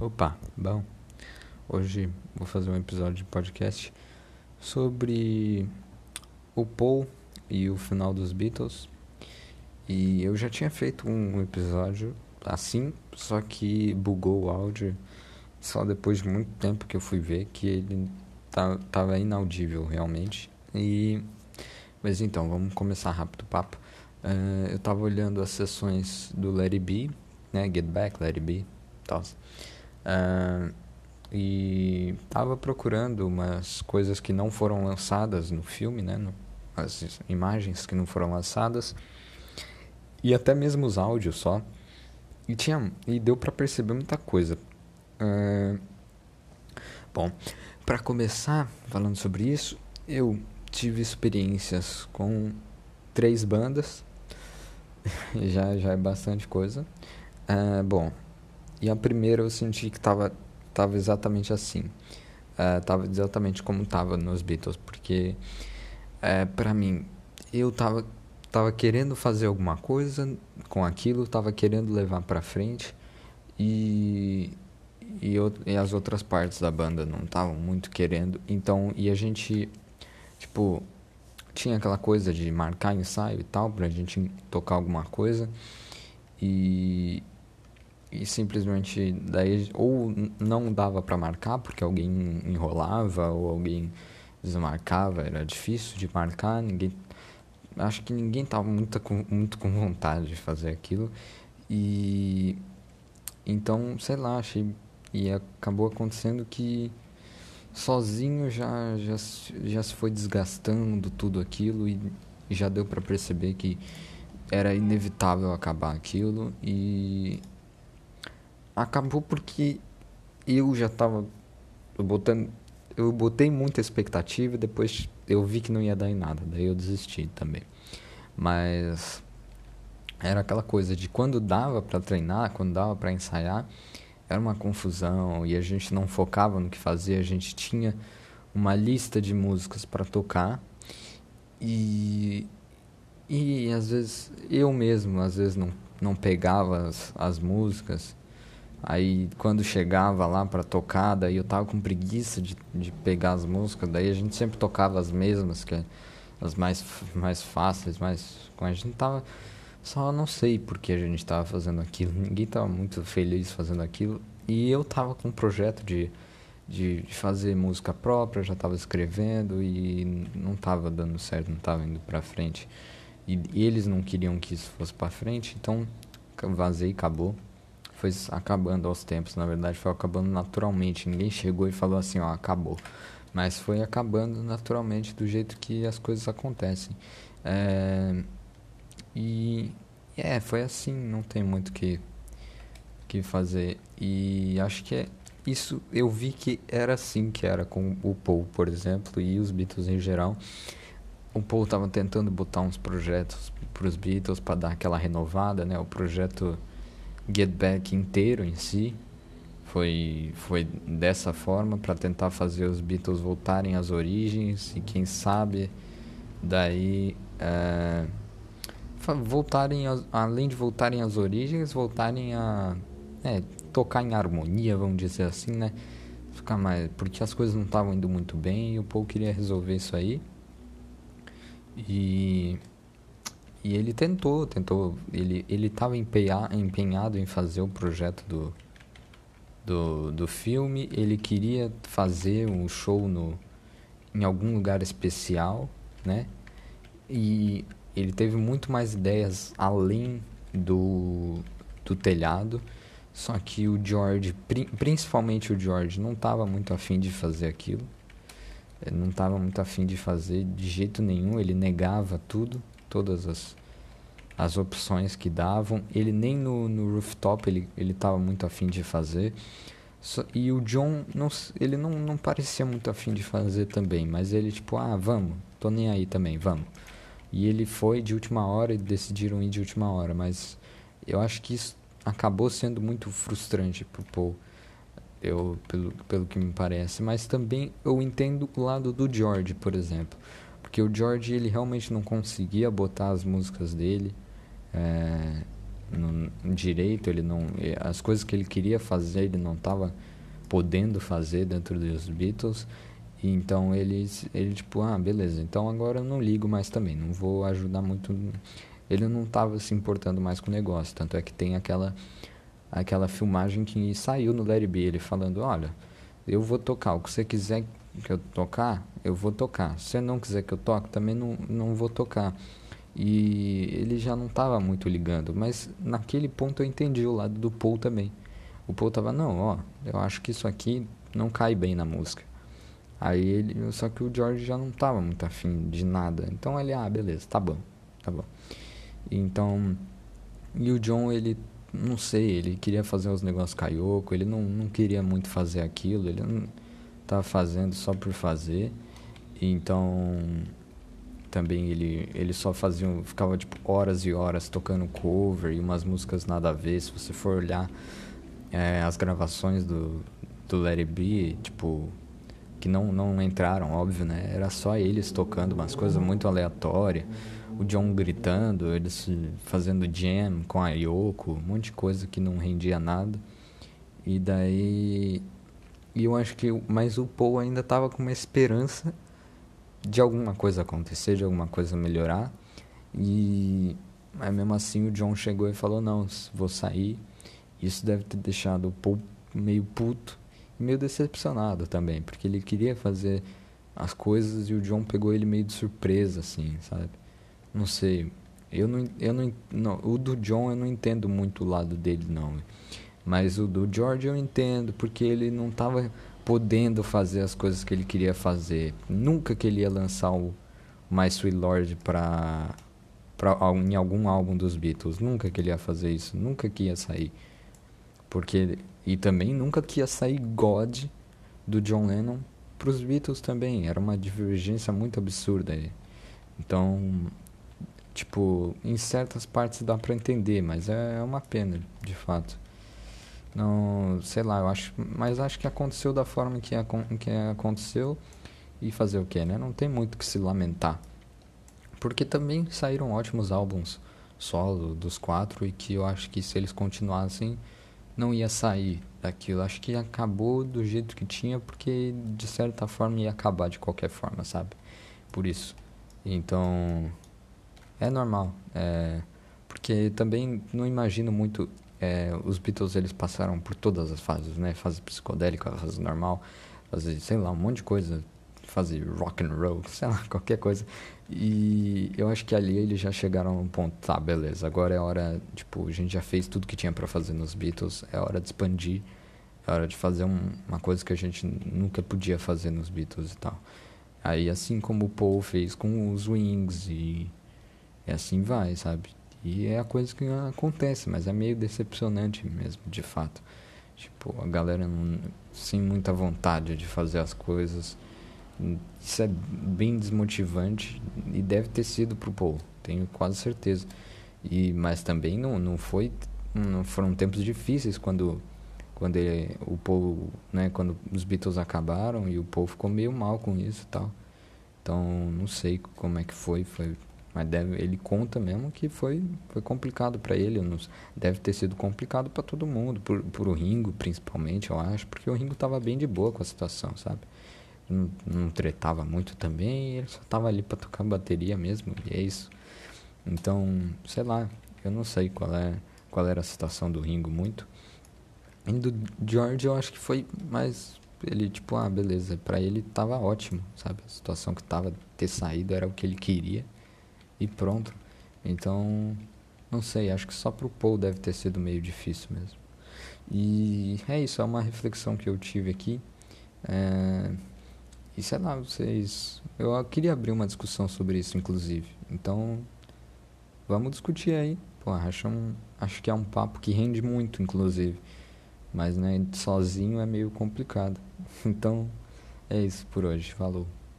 Opa, bom. Hoje vou fazer um episódio de podcast sobre o Paul e o final dos Beatles. E eu já tinha feito um episódio assim, só que bugou o áudio só depois de muito tempo que eu fui ver que ele tava inaudível realmente. E mas então, vamos começar rápido o papo. Uh, eu tava olhando as sessões do It Be, né? Get Back, It Be, tal. E tava procurando umas coisas que não foram lançadas no filme, né? No, as imagens que não foram lançadas e até mesmo os áudios só. E tinha e deu para perceber muita coisa. Uh, bom, para começar falando sobre isso, eu tive experiências com três bandas. já já é bastante coisa. Uh, bom, e a primeira eu senti que tava, tava exatamente assim. Uh, tava exatamente como tava nos Beatles, porque uh, pra mim, eu tava, tava querendo fazer alguma coisa com aquilo, tava querendo levar pra frente e, e, eu, e as outras partes da banda não estavam muito querendo. Então, e a gente, tipo, tinha aquela coisa de marcar ensaio e tal, pra gente tocar alguma coisa. E, e simplesmente daí ou não dava para marcar porque alguém enrolava ou alguém desmarcava, era difícil de marcar, ninguém acho que ninguém tava muito com, muito com vontade de fazer aquilo. E então, sei lá, achei e acabou acontecendo que sozinho já já, já se foi desgastando tudo aquilo e já deu para perceber que era inevitável acabar aquilo. E acabou porque eu já estava botando eu botei muita expectativa e depois eu vi que não ia dar em nada, daí eu desisti também. Mas era aquela coisa de quando dava para treinar, quando dava para ensaiar, era uma confusão e a gente não focava no que fazia, a gente tinha uma lista de músicas para tocar e e às vezes eu mesmo às vezes não não pegava as, as músicas Aí quando chegava lá para tocar, eu tava com preguiça de, de pegar as músicas, daí a gente sempre tocava as mesmas, que é as mais, mais fáceis, mais. A gente tava. Só não sei porque a gente tava fazendo aquilo, ninguém tava muito feliz fazendo aquilo. E eu tava com um projeto de, de, de fazer música própria, já tava escrevendo e não tava dando certo, não tava indo pra frente. E, e eles não queriam que isso fosse pra frente, então vazei acabou foi acabando aos tempos, na verdade foi acabando naturalmente. Ninguém chegou e falou assim, ó, acabou. Mas foi acabando naturalmente do jeito que as coisas acontecem. É, e é, foi assim, não tem muito que que fazer. E acho que é isso eu vi que era assim que era com o Paul, por exemplo, e os Beatles em geral. O Paul estava tentando botar uns projetos para os Beatles para dar aquela renovada, né? O projeto Get Back inteiro em si foi foi dessa forma para tentar fazer os Beatles voltarem às origens e quem sabe daí é, voltarem a, além de voltarem às origens voltarem a é, tocar em harmonia vamos dizer assim né? Ficar mais porque as coisas não estavam indo muito bem e o Paul queria resolver isso aí. E e ele tentou, tentou, ele ele estava empenhado em fazer o projeto do, do, do filme, ele queria fazer um show no, em algum lugar especial, né? E ele teve muito mais ideias além do, do telhado, só que o George, principalmente o George, não estava muito afim de fazer aquilo. Ele não estava muito afim de fazer de jeito nenhum, ele negava tudo todas as, as opções que davam. Ele nem no, no rooftop ele ele estava muito afim de fazer. So, e o John não, ele não, não parecia muito afim de fazer também, mas ele tipo, ah, vamos, tô nem aí também, vamos. E ele foi de última hora e decidiram ir de última hora, mas eu acho que isso acabou sendo muito frustrante pro Paul. Eu, pelo, pelo que me parece, mas também eu entendo o lado do George, por exemplo. Porque o George ele realmente não conseguia botar as músicas dele. É, no, direito, ele não, as coisas que ele queria fazer ele não estava podendo fazer dentro dos Beatles. Então ele, ele tipo, ah, beleza, então agora eu não ligo mais também, não vou ajudar muito. Ele não estava se importando mais com o negócio, tanto é que tem aquela aquela filmagem que saiu no Larry B, ele falando, olha, eu vou tocar o que você quiser que eu tocar, eu vou tocar. Se você não quiser que eu toque, também não, não vou tocar. E ele já não estava muito ligando, mas naquele ponto eu entendi o lado do Paul também. O Paul tava, não, ó, eu acho que isso aqui não cai bem na música. Aí ele, só que o George já não tava muito afim de nada. Então ele, ah, beleza, tá bom, tá bom. Então, e o John, ele, não sei, ele queria fazer os negócios caioco, ele não, não queria muito fazer aquilo, ele não tava fazendo só por fazer. Então, também ele, ele só fazia, ficava tipo horas e horas tocando cover e umas músicas nada a ver. Se você for olhar é, as gravações do, do Let It tipo, que não, não entraram, óbvio, né? Era só eles tocando umas coisas muito aleatórias. O John gritando, eles fazendo jam com a Yoko, um monte de coisa que não rendia nada. E daí. E eu acho que. Mas o Paul ainda tava com uma esperança de alguma coisa acontecer, de alguma coisa melhorar. E. Mas mesmo assim o John chegou e falou: Não, vou sair isso deve ter deixado o Paul meio puto e meio decepcionado também, porque ele queria fazer as coisas e o John pegou ele meio de surpresa, assim, sabe? Não sei. Eu não, eu não, não, o do John eu não entendo muito o lado dele não, mas o do George eu entendo porque ele não estava podendo fazer as coisas que ele queria fazer. Nunca que ele ia lançar o My Sweet Lord para para em algum álbum dos Beatles, nunca que ele ia fazer isso, nunca que ia sair. Porque e também nunca que ia sair God do John Lennon para os Beatles também, era uma divergência muito absurda aí. Então, tipo, em certas partes dá para entender, mas é uma pena, de fato. Não, sei lá, eu acho, mas acho que aconteceu da forma que, que aconteceu e fazer o que, né? Não tem muito que se lamentar. Porque também saíram ótimos álbuns solo dos quatro e que eu acho que se eles continuassem não ia sair daquilo. Acho que acabou do jeito que tinha, porque de certa forma ia acabar de qualquer forma, sabe? Por isso. Então, é normal. É, porque também não imagino muito. É, os Beatles eles passaram por todas as fases, né? Fase psicodélica, fase normal, fase, sei lá, um monte de coisa fazer rock and roll, sei lá, qualquer coisa. E eu acho que ali eles já chegaram num ponto, tá, beleza, agora é hora, tipo, a gente já fez tudo que tinha para fazer nos Beatles, é hora de expandir, é hora de fazer um, uma coisa que a gente nunca podia fazer nos Beatles e tal. Aí assim como o Paul fez com os Wings e, e assim vai, sabe? E é a coisa que acontece, mas é meio decepcionante mesmo, de fato. Tipo, a galera não, sem muita vontade de fazer as coisas isso é bem desmotivante e deve ter sido pro Paul, tenho quase certeza. E mas também não não foi não foram tempos difíceis quando quando ele, o Paul, né, quando os Beatles acabaram e o Paul ficou meio mal com isso e tal. Então, não sei como é que foi, foi mas deve, ele conta mesmo que foi, foi complicado para ele, nos, deve ter sido complicado para todo mundo, por, por o Ringo principalmente, eu acho, porque o Ringo tava bem de boa com a situação, sabe? não, não tretava muito também, ele só tava ali para tocar bateria mesmo, e é isso. Então, sei lá, eu não sei qual é qual era a situação do Ringo muito. E do George eu acho que foi mais ele tipo, ah, beleza, para ele tava ótimo, sabe? A situação que tava ter saído era o que ele queria e pronto. Então, não sei, acho que só pro Paul deve ter sido meio difícil mesmo. E é isso, é uma reflexão que eu tive aqui. É, e sei lá, vocês. Eu queria abrir uma discussão sobre isso, inclusive. Então, vamos discutir aí. Pô, acho, um, acho que é um papo que rende muito, inclusive. Mas, né, sozinho é meio complicado. Então, é isso por hoje. Falou.